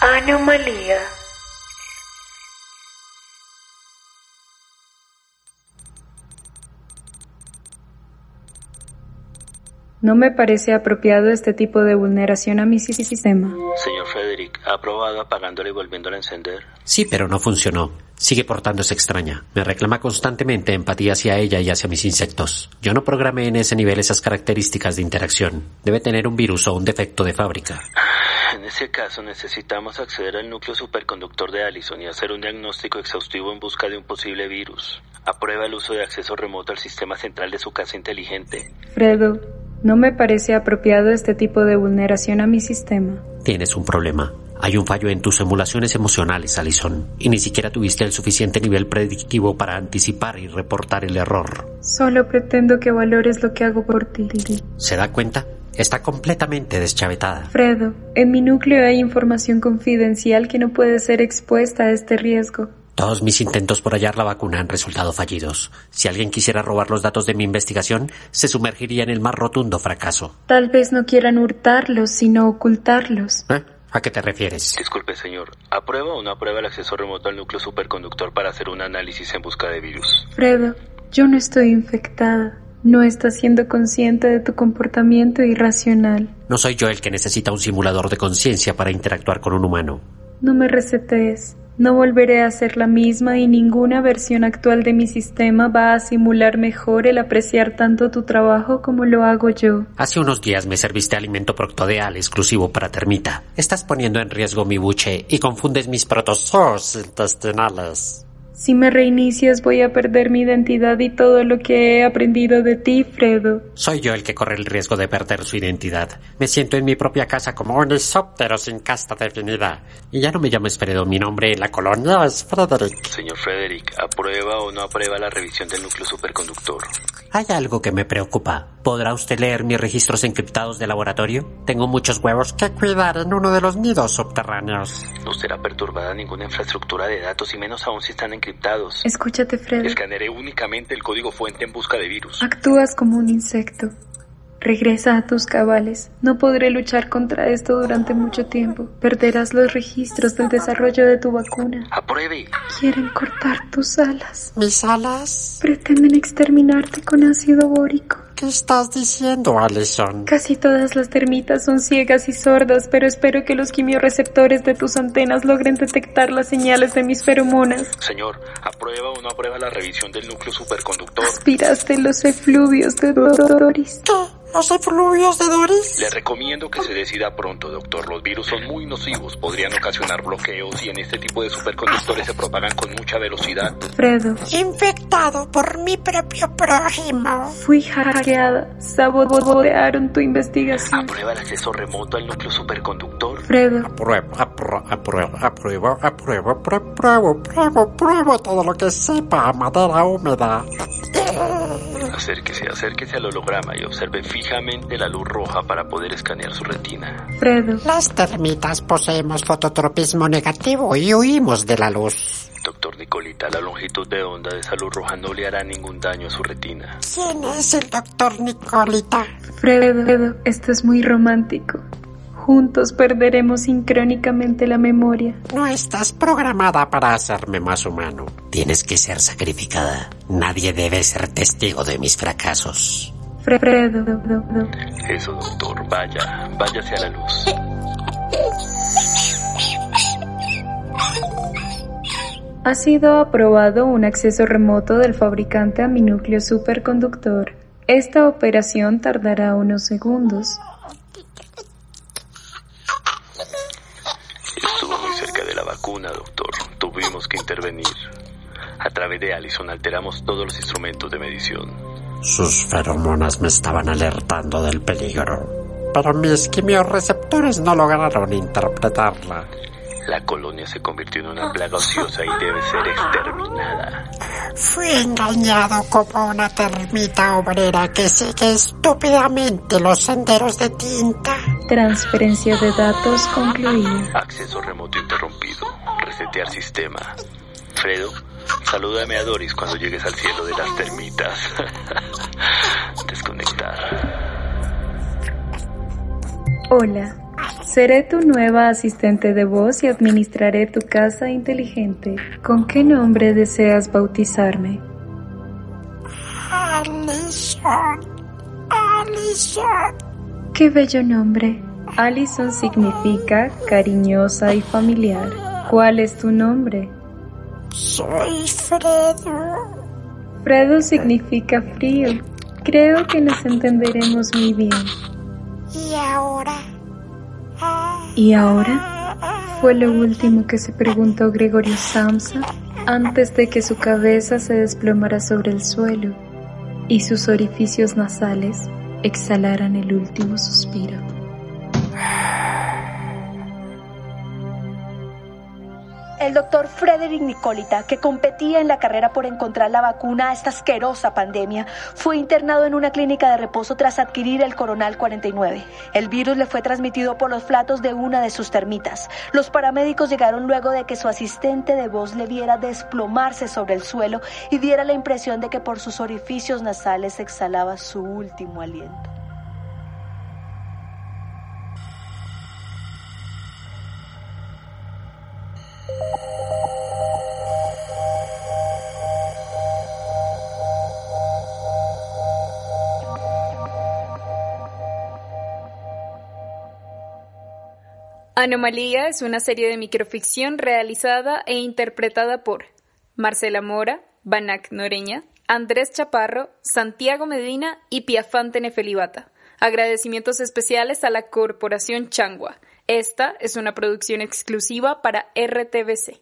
Anomalía. No me parece apropiado este tipo de vulneración a mi sistema. Señor Frederick, ¿ha probado apagándola y volviéndola a encender? Sí, pero no funcionó. Sigue portándose extraña. Me reclama constantemente empatía hacia ella y hacia mis insectos. Yo no programé en ese nivel esas características de interacción. Debe tener un virus o un defecto de fábrica. En ese caso necesitamos acceder al núcleo superconductor de Allison y hacer un diagnóstico exhaustivo en busca de un posible virus. Aprueba el uso de acceso remoto al sistema central de su casa inteligente. Fredo, no me parece apropiado este tipo de vulneración a mi sistema. Tienes un problema. Hay un fallo en tus emulaciones emocionales, Alison, y ni siquiera tuviste el suficiente nivel predictivo para anticipar y reportar el error. Solo pretendo que valores lo que hago por ti. ¿Se da cuenta? Está completamente deschavetada. Fredo, en mi núcleo hay información confidencial que no puede ser expuesta a este riesgo. Todos mis intentos por hallar la vacuna han resultado fallidos. Si alguien quisiera robar los datos de mi investigación, se sumergiría en el más rotundo fracaso. Tal vez no quieran hurtarlos, sino ocultarlos. ¿Eh? ¿A qué te refieres? Disculpe, señor. ¿Aprueba o no aprueba el acceso remoto al núcleo superconductor para hacer un análisis en busca de virus? Fredo, yo no estoy infectada. No estás siendo consciente de tu comportamiento irracional. No soy yo el que necesita un simulador de conciencia para interactuar con un humano. No me resetees. No volveré a ser la misma y ninguna versión actual de mi sistema va a simular mejor el apreciar tanto tu trabajo como lo hago yo. Hace unos días me serviste alimento proctodeal exclusivo para termita. Estás poniendo en riesgo mi buche y confundes mis protozoos intestinales. Si me reinicias voy a perder mi identidad y todo lo que he aprendido de ti, Fredo. Soy yo el que corre el riesgo de perder su identidad. Me siento en mi propia casa como un isóptero sin casta definida. Y ya no me llames Fredo, mi nombre en la colonia es Frederick. Señor Frederick, ¿aprueba o no aprueba la revisión del núcleo superconductor? Hay algo que me preocupa. ¿Podrá usted leer mis registros encriptados de laboratorio? Tengo muchos huevos que cuidar en uno de los nidos subterráneos. No será perturbada ninguna infraestructura de datos y menos aún si están encriptados. Escúchate, Fredo. Escanearé únicamente el código fuente en busca de virus. Actúas como un insecto. Regresa a tus cabales. No podré luchar contra esto durante mucho tiempo. Perderás los registros del desarrollo de tu vacuna. Quieren cortar tus alas. ¿Mis alas? Pretenden exterminarte con ácido bórico. ¿Qué estás diciendo, Alison? Casi todas las termitas son ciegas y sordas, pero espero que los quimioreceptores de tus antenas logren detectar las señales de mis feromonas. Señor, ¿aprueba o no aprueba la revisión del núcleo superconductor? Aspiraste los efluvios de Doris. ¿Los efluvios de Doris? Le recomiendo que se decida pronto, doctor. Los virus son muy nocivos, podrían ocasionar bloqueos y en este tipo de superconductores se propagan con mucha velocidad. Fredo, Infectado por mi propio prójimo. fui hackeada. Sabotearon tu investigación. ¿Aprueba el acceso remoto al núcleo superconductor? Fredo, Apruebo, apruebo, apruebo, apruebo, apruebo, apruebo, apruebo, apruebo todo lo que sepa a madera húmeda. Acérquese, acérquese al holograma y observe fijamente la luz roja para poder escanear su retina. Fredo, Las termitas poseemos fototropismo negativo y huimos de la luz. Doctor Nicolita, la longitud de onda de esa luz roja no le hará ningún daño a su retina. ¿Quién es el doctor Nicolita? Fredo, esto es muy romántico. Juntos perderemos sincrónicamente la memoria. No estás programada para hacer. Hacerme más humano. Tienes que ser sacrificada. Nadie debe ser testigo de mis fracasos. Fredo, Eso, doctor, vaya, váyase a la luz. ha sido aprobado un acceso remoto del fabricante a mi núcleo superconductor. Esta operación tardará unos segundos. Estuvo muy cerca de la vacuna, doctor. Tuvimos que intervenir. A través de Allison alteramos todos los instrumentos de medición. Sus feromonas me estaban alertando del peligro pero mis quimioreceptores no lograron interpretarla. La colonia se convirtió en una plaga ociosa y debe ser exterminada. Fui engañado como una termita obrera que sigue estúpidamente los senderos de tinta. Transferencia de datos concluida. Acceso remoto interrumpido. Resetear sistema. Fredo, salúdame a Doris cuando llegues al cielo de las termitas. Desconectar. Hola, seré tu nueva asistente de voz y administraré tu casa inteligente. ¿Con qué nombre deseas bautizarme? Alison. Alison. Qué bello nombre. Alison significa cariñosa y familiar. ¿Cuál es tu nombre? Soy Fredo. Fredo significa frío. Creo que nos entenderemos muy bien. ¿Y ahora? ¿Y ahora? Fue lo último que se preguntó Gregorio Samsa antes de que su cabeza se desplomara sobre el suelo y sus orificios nasales exhalaran el último suspiro. El doctor Frederick Nicolita, que competía en la carrera por encontrar la vacuna a esta asquerosa pandemia, fue internado en una clínica de reposo tras adquirir el Coronal 49. El virus le fue transmitido por los flatos de una de sus termitas. Los paramédicos llegaron luego de que su asistente de voz le viera desplomarse sobre el suelo y diera la impresión de que por sus orificios nasales exhalaba su último aliento. Anomalía es una serie de microficción realizada e interpretada por Marcela Mora, Banac Noreña, Andrés Chaparro, Santiago Medina y Piafante Nefelibata. Agradecimientos especiales a la Corporación Changua. Esta es una producción exclusiva para RTBC.